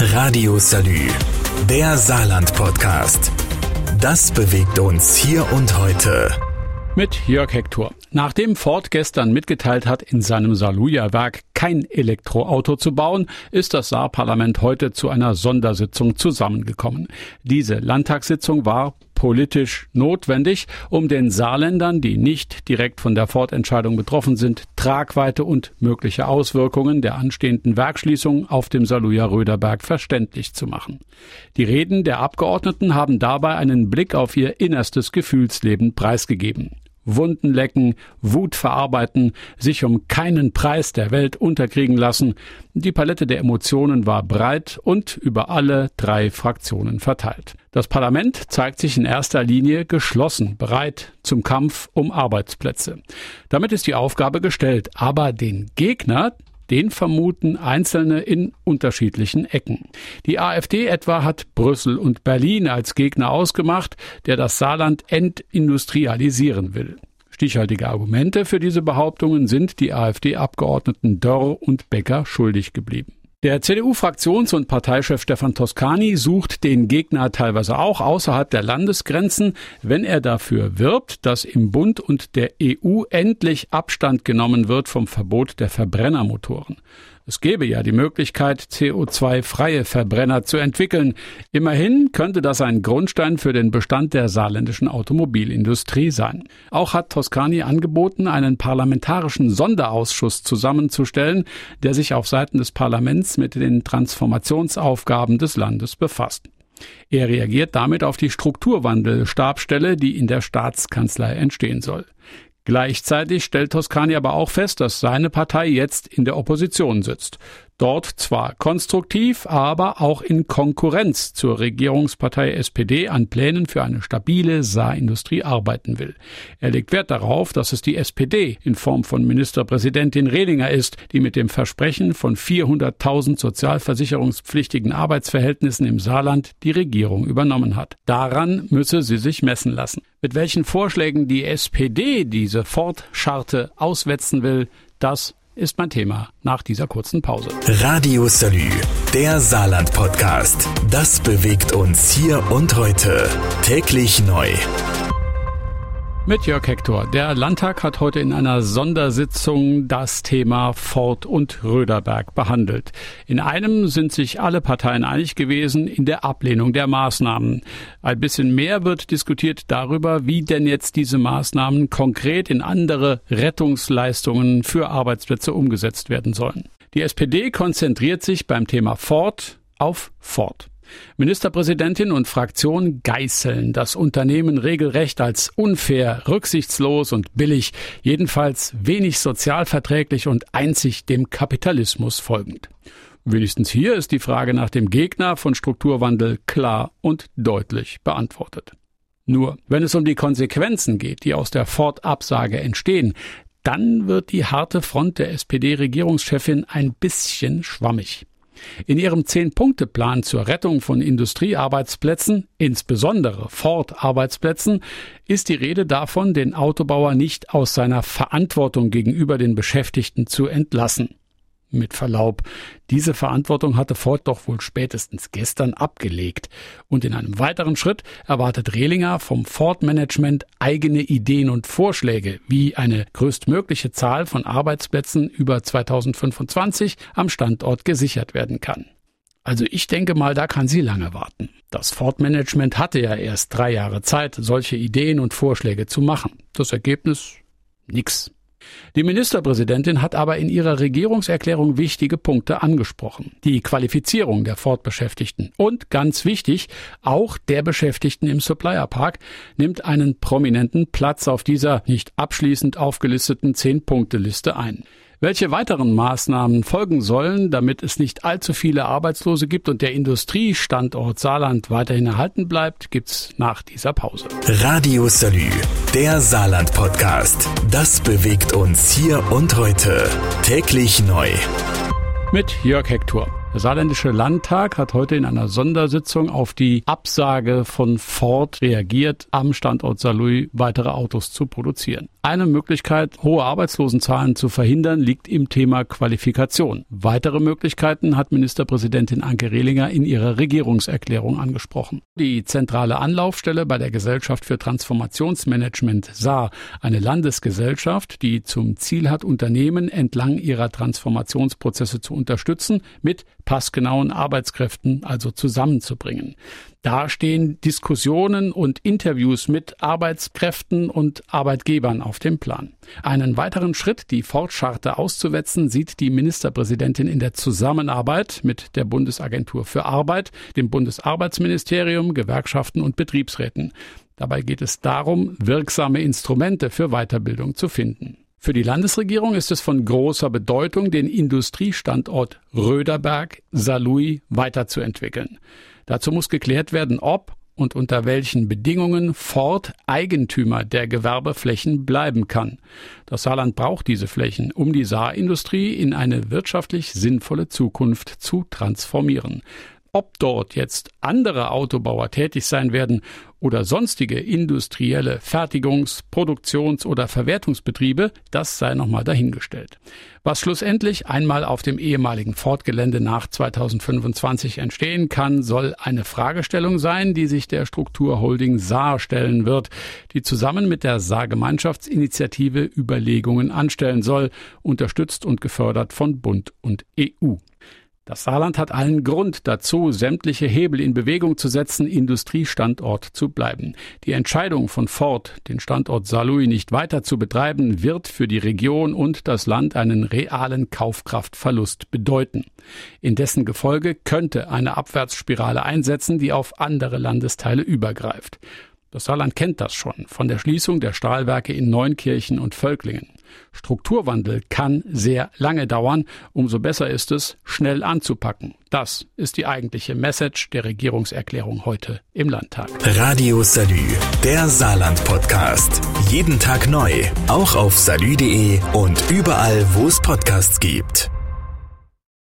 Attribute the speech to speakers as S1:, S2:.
S1: Radio Salü, der Saarland-Podcast. Das bewegt uns hier und heute.
S2: Mit Jörg Hector. Nachdem Ford gestern mitgeteilt hat, in seinem Saluja-Werk kein Elektroauto zu bauen, ist das Saarparlament heute zu einer Sondersitzung zusammengekommen. Diese Landtagssitzung war politisch notwendig, um den Saarländern, die nicht direkt von der Ford-Entscheidung betroffen sind, Tragweite und mögliche Auswirkungen der anstehenden Werkschließung auf dem Saluja Röderberg verständlich zu machen. Die Reden der Abgeordneten haben dabei einen Blick auf ihr innerstes Gefühlsleben preisgegeben. Wunden lecken, Wut verarbeiten, sich um keinen Preis der Welt unterkriegen lassen. Die Palette der Emotionen war breit und über alle drei Fraktionen verteilt. Das Parlament zeigt sich in erster Linie geschlossen, bereit zum Kampf um Arbeitsplätze. Damit ist die Aufgabe gestellt, aber den Gegner, den vermuten Einzelne in unterschiedlichen Ecken. Die AfD etwa hat Brüssel und Berlin als Gegner ausgemacht, der das Saarland entindustrialisieren will. Stichhaltige Argumente für diese Behauptungen sind die AfD-Abgeordneten Dörr und Becker schuldig geblieben. Der CDU-Fraktions- und Parteichef Stefan Toscani sucht den Gegner teilweise auch außerhalb der Landesgrenzen, wenn er dafür wirbt, dass im Bund und der EU endlich Abstand genommen wird vom Verbot der Verbrennermotoren. Es gäbe ja die Möglichkeit, CO2-freie Verbrenner zu entwickeln. Immerhin könnte das ein Grundstein für den Bestand der saarländischen Automobilindustrie sein. Auch hat Toscani angeboten, einen parlamentarischen Sonderausschuss zusammenzustellen, der sich auf Seiten des Parlaments mit den Transformationsaufgaben des Landes befasst. Er reagiert damit auf die Strukturwandelstabstelle, die in der Staatskanzlei entstehen soll. Gleichzeitig stellt Toscani aber auch fest, dass seine Partei jetzt in der Opposition sitzt. Dort zwar konstruktiv, aber auch in Konkurrenz zur Regierungspartei SPD an Plänen für eine stabile Saarindustrie arbeiten will. Er legt Wert darauf, dass es die SPD in Form von Ministerpräsidentin Redinger ist, die mit dem Versprechen von 400.000 sozialversicherungspflichtigen Arbeitsverhältnissen im Saarland die Regierung übernommen hat. Daran müsse sie sich messen lassen. Mit welchen Vorschlägen die SPD diese Fortscharte auswetzen will, das ist mein Thema nach dieser kurzen Pause.
S1: Radio Salü, der Saarland-Podcast. Das bewegt uns hier und heute. Täglich neu.
S2: Mit Jörg Hector. Der Landtag hat heute in einer Sondersitzung das Thema Ford und Röderberg behandelt. In einem sind sich alle Parteien einig gewesen in der Ablehnung der Maßnahmen. Ein bisschen mehr wird diskutiert darüber, wie denn jetzt diese Maßnahmen konkret in andere Rettungsleistungen für Arbeitsplätze umgesetzt werden sollen. Die SPD konzentriert sich beim Thema Ford auf Ford. Ministerpräsidentin und Fraktion geißeln das Unternehmen regelrecht als unfair, rücksichtslos und billig, jedenfalls wenig sozialverträglich und einzig dem Kapitalismus folgend. Wenigstens hier ist die Frage nach dem Gegner von Strukturwandel klar und deutlich beantwortet. Nur, wenn es um die Konsequenzen geht, die aus der Ford-Absage entstehen, dann wird die harte Front der SPD-Regierungschefin ein bisschen schwammig. In ihrem Zehn-Punkte-Plan zur Rettung von Industriearbeitsplätzen, insbesondere Ford-Arbeitsplätzen, ist die Rede davon, den Autobauer nicht aus seiner Verantwortung gegenüber den Beschäftigten zu entlassen. Mit Verlaub, diese Verantwortung hatte Ford doch wohl spätestens gestern abgelegt. Und in einem weiteren Schritt erwartet Rehlinger vom Ford-Management eigene Ideen und Vorschläge, wie eine größtmögliche Zahl von Arbeitsplätzen über 2025 am Standort gesichert werden kann. Also ich denke mal, da kann sie lange warten. Das Ford-Management hatte ja erst drei Jahre Zeit, solche Ideen und Vorschläge zu machen. Das Ergebnis? Nix. Die Ministerpräsidentin hat aber in ihrer Regierungserklärung wichtige Punkte angesprochen. Die Qualifizierung der Fortbeschäftigten und ganz wichtig, auch der Beschäftigten im Supplier Park nimmt einen prominenten Platz auf dieser nicht abschließend aufgelisteten Zehn-Punkte-Liste ein. Welche weiteren Maßnahmen folgen sollen, damit es nicht allzu viele Arbeitslose gibt und der Industriestandort Saarland weiterhin erhalten bleibt, gibt's nach dieser Pause.
S1: Radio Salü, der Saarland-Podcast. Das bewegt uns hier und heute. Täglich neu.
S2: Mit Jörg Hector. Der saarländische Landtag hat heute in einer Sondersitzung auf die Absage von Ford reagiert, am Standort Saarlouis weitere Autos zu produzieren. Eine Möglichkeit, hohe Arbeitslosenzahlen zu verhindern, liegt im Thema Qualifikation. Weitere Möglichkeiten hat Ministerpräsidentin Anke Rehlinger in ihrer Regierungserklärung angesprochen. Die zentrale Anlaufstelle bei der Gesellschaft für Transformationsmanagement SAR, eine Landesgesellschaft, die zum Ziel hat, Unternehmen entlang ihrer Transformationsprozesse zu unterstützen, mit passgenauen Arbeitskräften also zusammenzubringen. Da stehen Diskussionen und Interviews mit Arbeitskräften und Arbeitgebern auf dem Plan. Einen weiteren Schritt, die Fortscharte auszuwetzen, sieht die Ministerpräsidentin in der Zusammenarbeit mit der Bundesagentur für Arbeit, dem Bundesarbeitsministerium, Gewerkschaften und Betriebsräten. Dabei geht es darum, wirksame Instrumente für Weiterbildung zu finden. Für die Landesregierung ist es von großer Bedeutung, den Industriestandort Röderberg, Saarlouis weiterzuentwickeln. Dazu muss geklärt werden, ob und unter welchen Bedingungen Ford Eigentümer der Gewerbeflächen bleiben kann. Das Saarland braucht diese Flächen, um die Saarindustrie in eine wirtschaftlich sinnvolle Zukunft zu transformieren. Ob dort jetzt andere Autobauer tätig sein werden oder sonstige industrielle Fertigungs-, Produktions- oder Verwertungsbetriebe, das sei nochmal dahingestellt. Was schlussendlich einmal auf dem ehemaligen Ford-Gelände nach 2025 entstehen kann, soll eine Fragestellung sein, die sich der Strukturholding Saar stellen wird, die zusammen mit der Saar-Gemeinschaftsinitiative Überlegungen anstellen soll, unterstützt und gefördert von Bund und EU. Das Saarland hat allen Grund dazu, sämtliche Hebel in Bewegung zu setzen, Industriestandort zu bleiben. Die Entscheidung von Ford, den Standort Saarlouis nicht weiter zu betreiben, wird für die Region und das Land einen realen Kaufkraftverlust bedeuten. In dessen Gefolge könnte eine Abwärtsspirale einsetzen, die auf andere Landesteile übergreift. Das Saarland kennt das schon von der Schließung der Stahlwerke in Neunkirchen und Völklingen. Strukturwandel kann sehr lange dauern, umso besser ist es, schnell anzupacken. Das ist die eigentliche Message der Regierungserklärung heute im Landtag.
S1: Radio Salü, der Saarland-Podcast. Jeden Tag neu, auch auf salü.de und überall, wo es Podcasts gibt.